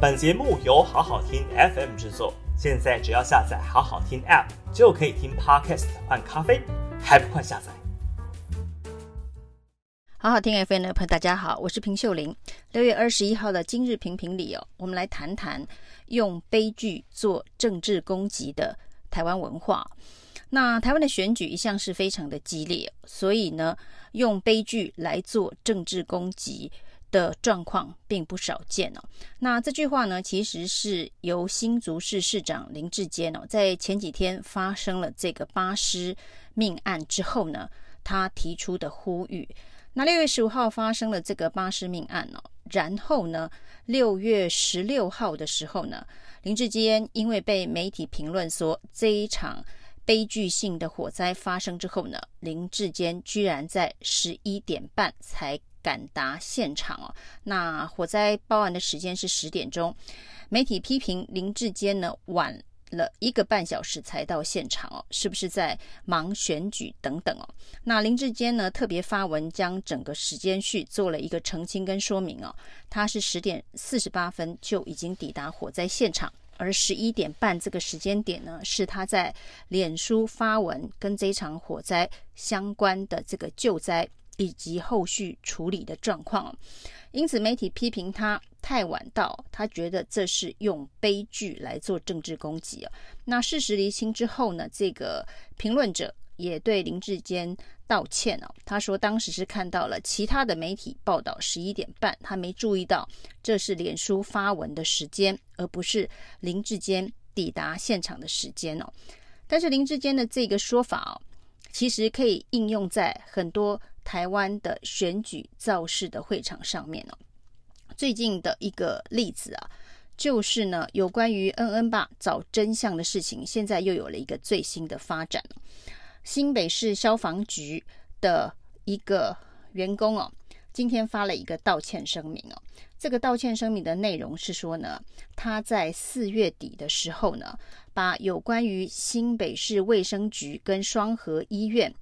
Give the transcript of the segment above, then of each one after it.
本节目由好好听 FM 制作，现在只要下载好好听 App 就可以听 Podcast 换咖啡，还不快下载？好好听 FM 的朋友，大家好，我是平秀玲。六月二十一号的今日评评里哦，我们来谈谈用悲剧做政治攻击的台湾文化。那台湾的选举一向是非常的激烈，所以呢，用悲剧来做政治攻击的状况并不少见哦。那这句话呢，其实是由新竹市市长林志坚哦，在前几天发生了这个巴士命案之后呢，他提出的呼吁。那六月十五号发生了这个巴士命案哦，然后呢，六月十六号的时候呢，林志坚因为被媒体评论说这一场。悲剧性的火灾发生之后呢，林志坚居然在十一点半才赶达现场哦。那火灾报案的时间是十点钟，媒体批评林志坚呢晚了一个半小时才到现场哦，是不是在忙选举等等哦？那林志坚呢特别发文将整个时间序做了一个澄清跟说明哦，他是十点四十八分就已经抵达火灾现场。而十一点半这个时间点呢，是他在脸书发文跟这场火灾相关的这个救灾以及后续处理的状况。因此，媒体批评他太晚到，他觉得这是用悲剧来做政治攻击。那事实厘清之后呢，这个评论者也对林志坚道歉哦。他说当时是看到了其他的媒体报道十一点半，他没注意到这是脸书发文的时间，而不是林志坚抵达现场的时间哦。但是林志坚的这个说法哦，其实可以应用在很多台湾的选举造势的会场上面哦。最近的一个例子啊，就是呢有关于恩恩爸找真相的事情，现在又有了一个最新的发展。新北市消防局的一个员工哦，今天发了一个道歉声明哦。这个道歉声明的内容是说呢，他在四月底的时候呢，把有关于新北市卫生局跟双和医院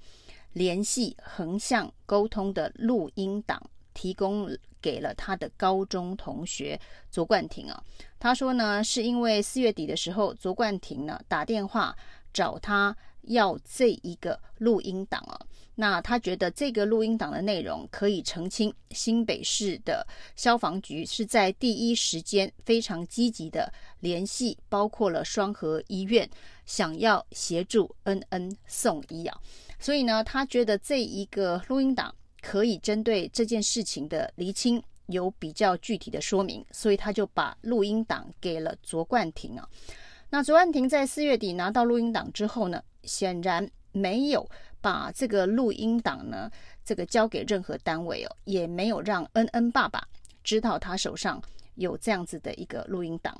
联系横向沟通的录音档提供给了他的高中同学卓冠廷啊。他说呢，是因为四月底的时候，卓冠廷呢打电话找他。要这一个录音档啊，那他觉得这个录音档的内容可以澄清新北市的消防局是在第一时间非常积极的联系，包括了双和医院，想要协助恩恩送医啊，所以呢，他觉得这一个录音档可以针对这件事情的厘清有比较具体的说明，所以他就把录音档给了卓冠廷啊。那卓冠廷在四月底拿到录音档之后呢，显然没有把这个录音档呢，这个交给任何单位哦，也没有让恩恩爸爸知道他手上有这样子的一个录音档。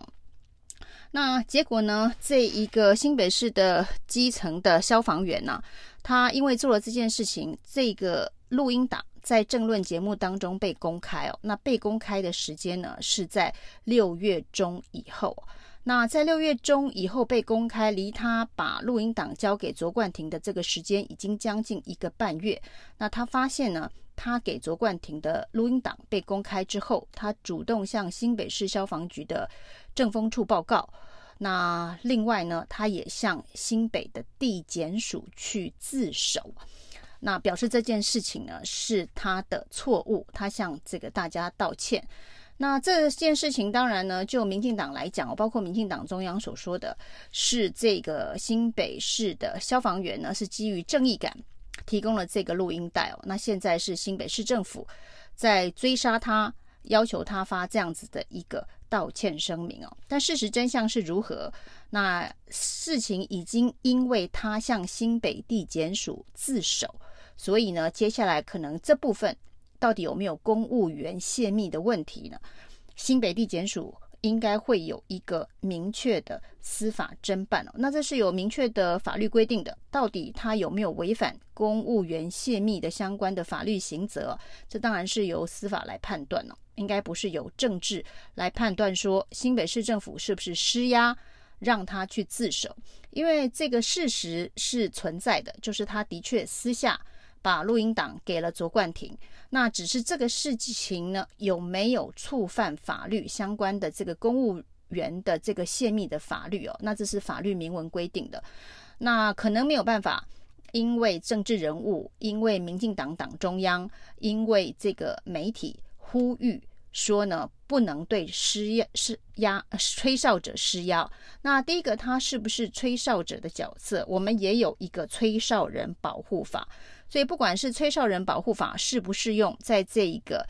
那结果呢，这一个新北市的基层的消防员呢，他因为做了这件事情，这个录音档在政论节目当中被公开哦，那被公开的时间呢，是在六月中以后。那在六月中以后被公开，离他把录音档交给卓冠廷的这个时间已经将近一个半月。那他发现呢，他给卓冠廷的录音档被公开之后，他主动向新北市消防局的政风处报告。那另外呢，他也向新北的地检署去自首，那表示这件事情呢是他的错误，他向这个大家道歉。那这件事情当然呢，就民进党来讲，包括民进党中央所说的是这个新北市的消防员呢，是基于正义感提供了这个录音带哦。那现在是新北市政府在追杀他，要求他发这样子的一个道歉声明哦。但事实真相是如何？那事情已经因为他向新北地检署自首，所以呢，接下来可能这部分。到底有没有公务员泄密的问题呢？新北地检署应该会有一个明确的司法侦办哦。那这是有明确的法律规定的，到底他有没有违反公务员泄密的相关的法律刑责？这当然是由司法来判断了，应该不是由政治来判断说新北市政府是不是施压让他去自首，因为这个事实是存在的，就是他的确私下。把录音档给了卓冠廷。那只是这个事情呢，有没有触犯法律相关的这个公务员的这个泄密的法律哦？那这是法律明文规定的。那可能没有办法，因为政治人物，因为民进党党中央，因为这个媒体呼吁说呢，不能对施压施压吹哨者施压。那第一个，他是不是吹哨者的角色？我们也有一个吹哨人保护法。所以，不管是吹哨人保护法适不适用在这一个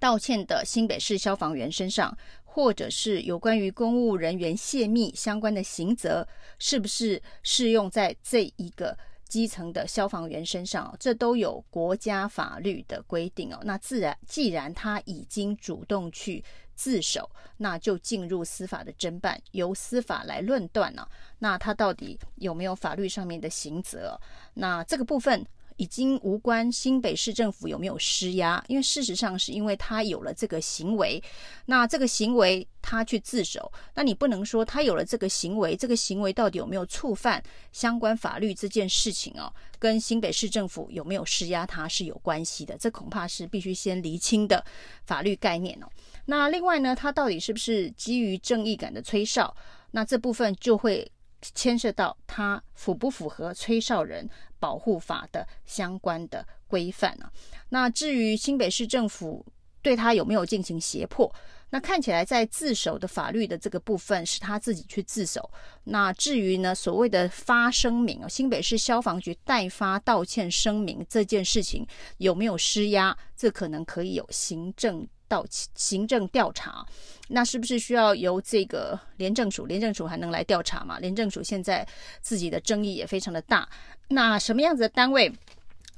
道歉的新北市消防员身上，或者是有关于公务人员泄密相关的刑责，是不是适用在这一个基层的消防员身上？这都有国家法律的规定哦。那自然，既然他已经主动去自首，那就进入司法的侦办，由司法来论断呢。那他到底有没有法律上面的刑责？那这个部分。已经无关新北市政府有没有施压，因为事实上是因为他有了这个行为，那这个行为他去自首，那你不能说他有了这个行为，这个行为到底有没有触犯相关法律这件事情哦，跟新北市政府有没有施压他是有关系的，这恐怕是必须先厘清的法律概念哦。那另外呢，他到底是不是基于正义感的吹哨？那这部分就会。牵涉到他符不符合吹哨人保护法的相关的规范啊？那至于新北市政府对他有没有进行胁迫？那看起来在自首的法律的这个部分是他自己去自首。那至于呢，所谓的发声明啊，新北市消防局代发道歉声明这件事情有没有施压？这可能可以有行政。到行政调查，那是不是需要由这个廉政署？廉政署还能来调查吗？廉政署现在自己的争议也非常的大。那什么样子的单位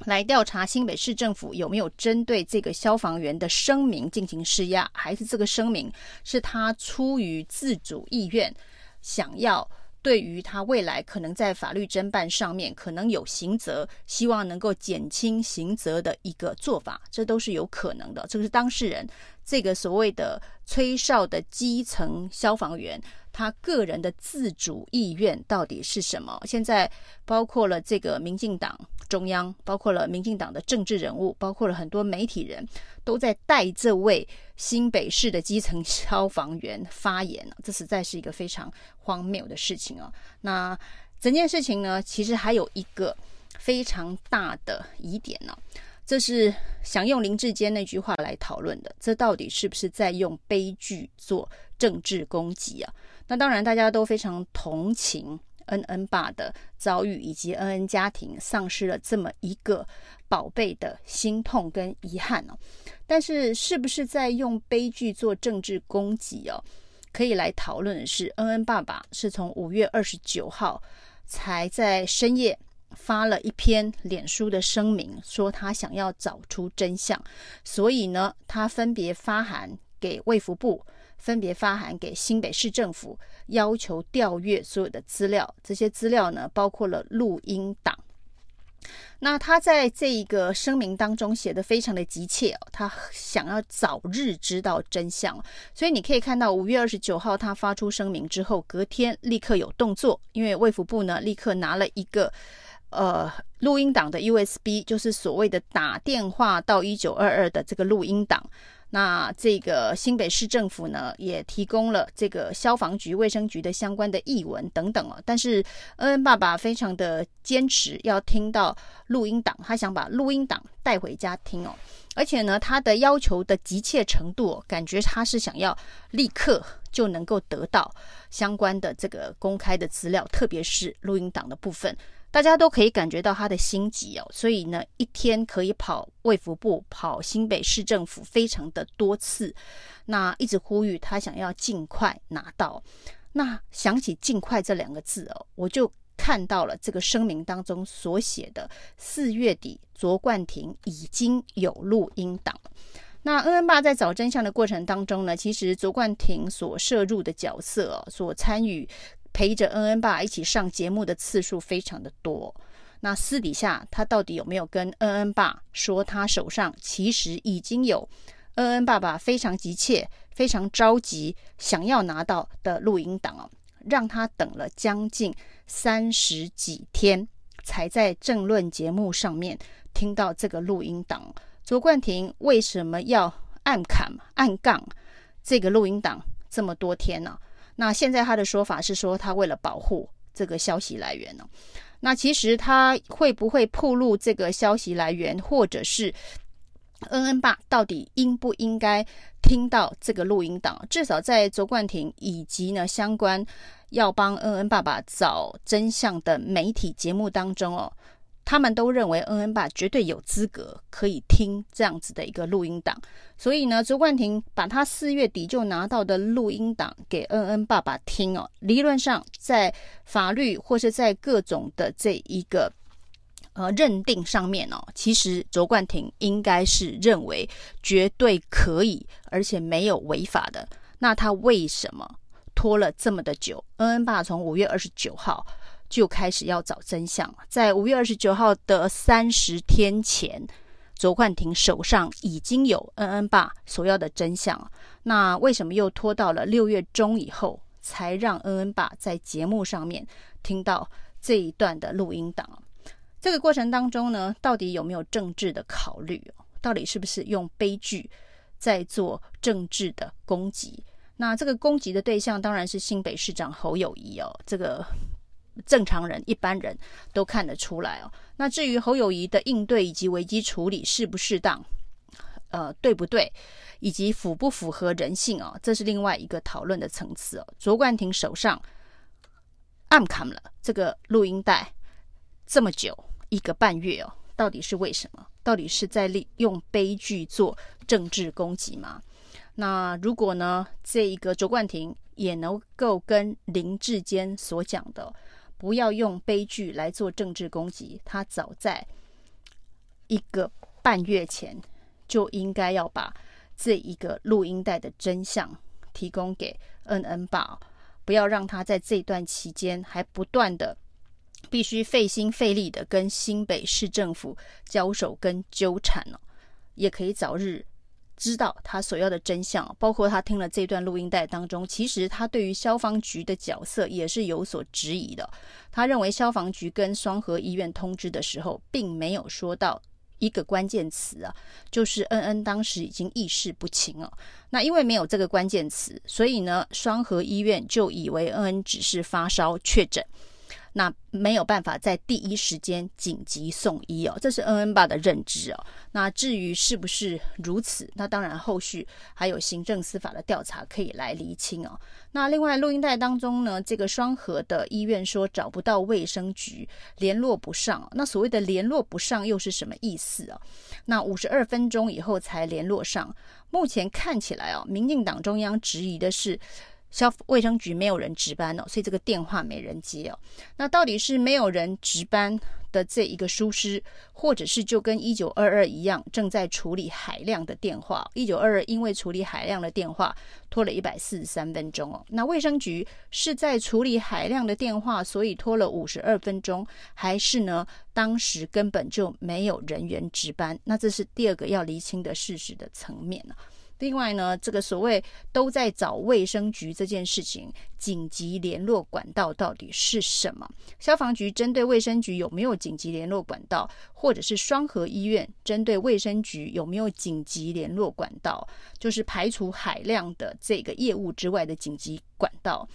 来调查新北市政府有没有针对这个消防员的声明进行施压，还是这个声明是他出于自主意愿想要？对于他未来可能在法律侦办上面可能有刑责，希望能够减轻刑责的一个做法，这都是有可能的。这个是当事人这个所谓的吹哨的基层消防员，他个人的自主意愿到底是什么？现在包括了这个民进党中央，包括了民进党的政治人物，包括了很多媒体人都在带这位新北市的基层消防员发言，这实在是一个非常。荒谬的事情哦，那整件事情呢，其实还有一个非常大的疑点呢，这是想用林志坚那句话来讨论的，这到底是不是在用悲剧做政治攻击啊？那当然，大家都非常同情恩恩爸的遭遇，以及恩恩家庭丧失了这么一个宝贝的心痛跟遗憾哦。但是，是不是在用悲剧做政治攻击哦？可以来讨论的是，恩恩爸爸是从五月二十九号才在深夜发了一篇脸书的声明，说他想要找出真相，所以呢，他分别发函给卫福部，分别发函给新北市政府，要求调阅所有的资料。这些资料呢，包括了录音档。那他在这一个声明当中写得非常的急切，他想要早日知道真相，所以你可以看到五月二十九号他发出声明之后，隔天立刻有动作，因为卫福部呢立刻拿了一个呃录音档的 USB，就是所谓的打电话到一九二二的这个录音档。那这个新北市政府呢，也提供了这个消防局、卫生局的相关的译文等等哦。但是恩恩爸爸非常的坚持要听到录音档，他想把录音档带回家听哦。而且呢，他的要求的急切程度，感觉他是想要立刻就能够得到相关的这个公开的资料，特别是录音档的部分。大家都可以感觉到他的心急哦，所以呢，一天可以跑卫福部、跑新北市政府，非常的多次。那一直呼吁他想要尽快拿到。那想起“尽快”这两个字哦，我就看到了这个声明当中所写的：四月底卓冠廷已经有录音档。那恩恩爸在找真相的过程当中呢，其实卓冠廷所涉入的角色哦，所参与。陪着恩恩爸一起上节目的次数非常的多，那私底下他到底有没有跟恩恩爸说，他手上其实已经有恩恩爸爸非常急切、非常着急想要拿到的录音档哦，让他等了将近三十几天才在政论节目上面听到这个录音档。卓冠廷为什么要暗砍暗杠这个录音档这么多天呢？那现在他的说法是说，他为了保护这个消息来源呢。那其实他会不会暴露这个消息来源，或者是恩恩爸到底应不应该听到这个录音档？至少在卓冠廷以及呢相关要帮恩恩爸爸找真相的媒体节目当中哦。他们都认为恩恩爸绝对有资格可以听这样子的一个录音档，所以呢，卓冠廷把他四月底就拿到的录音档给恩恩爸爸听哦。理论上，在法律或是在各种的这一个呃认定上面哦，其实卓冠廷应该是认为绝对可以，而且没有违法的。那他为什么拖了这么的久？恩恩爸从五月二十九号。就开始要找真相了。在五月二十九号的三十天前，卓冠廷手上已经有恩恩爸所要的真相。那为什么又拖到了六月中以后，才让恩恩爸在节目上面听到这一段的录音档？这个过程当中呢，到底有没有政治的考虑？到底是不是用悲剧在做政治的攻击？那这个攻击的对象当然是新北市长侯友宜哦，这个。正常人、一般人都看得出来哦。那至于侯友谊的应对以及危机处理适不适当，呃，对不对，以及符不符合人性哦，这是另外一个讨论的层次哦。卓冠廷手上暗砍了这个录音带这么久，一个半月哦，到底是为什么？到底是在利用悲剧做政治攻击吗？那如果呢，这一个卓冠廷也能够跟林志坚所讲的。不要用悲剧来做政治攻击。他早在一个半月前就应该要把这一个录音带的真相提供给恩恩爸，不要让他在这段期间还不断的必须费心费力的跟新北市政府交手跟纠缠了，也可以早日。知道他所要的真相，包括他听了这段录音带当中，其实他对于消防局的角色也是有所质疑的。他认为消防局跟双和医院通知的时候，并没有说到一个关键词啊，就是恩恩当时已经意识不清了。那因为没有这个关键词，所以呢，双和医院就以为恩恩只是发烧确诊。那没有办法在第一时间紧急送医哦，这是恩恩爸的认知哦。那至于是不是如此，那当然后续还有行政司法的调查可以来厘清哦。那另外录音带当中呢，这个双和的医院说找不到卫生局，联络不上。那所谓的联络不上又是什么意思啊？那五十二分钟以后才联络上，目前看起来哦，民进党中央质疑的是。消卫生局没有人值班哦，所以这个电话没人接哦。那到底是没有人值班的这一个疏失，或者是就跟一九二二一样，正在处理海量的电话？一九二二因为处理海量的电话，拖了一百四十三分钟哦。那卫生局是在处理海量的电话，所以拖了五十二分钟，还是呢？当时根本就没有人员值班？那这是第二个要厘清的事实的层面呢。另外呢，这个所谓都在找卫生局这件事情，紧急联络管道到底是什么？消防局针对卫生局有没有紧急联络管道，或者是双和医院针对卫生局有没有紧急联络管道？就是排除海量的这个业务之外的紧急管道。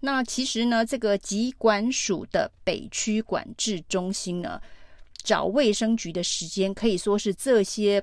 那其实呢，这个疾管署的北区管制中心呢，找卫生局的时间可以说是这些。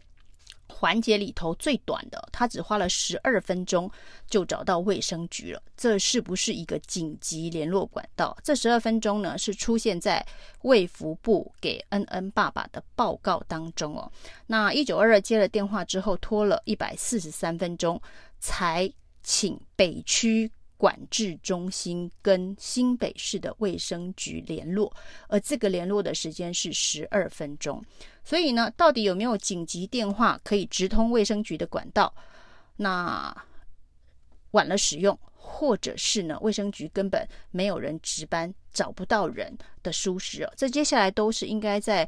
环节里头最短的，他只花了十二分钟就找到卫生局了。这是不是一个紧急联络管道？这十二分钟呢，是出现在卫福部给恩恩爸爸的报告当中哦。那一九二二接了电话之后，拖了一百四十三分钟才请北区。管制中心跟新北市的卫生局联络，而这个联络的时间是十二分钟。所以呢，到底有没有紧急电话可以直通卫生局的管道？那晚了使用，或者是呢，卫生局根本没有人值班，找不到人的疏失哦。这接下来都是应该在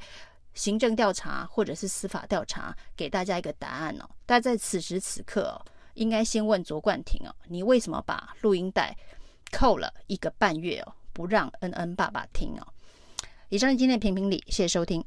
行政调查或者是司法调查给大家一个答案哦。但在此时此刻。应该先问卓冠廷哦，你为什么把录音带扣了一个半月哦，不让恩恩爸爸听哦？以上是今天的评评理，谢谢收听。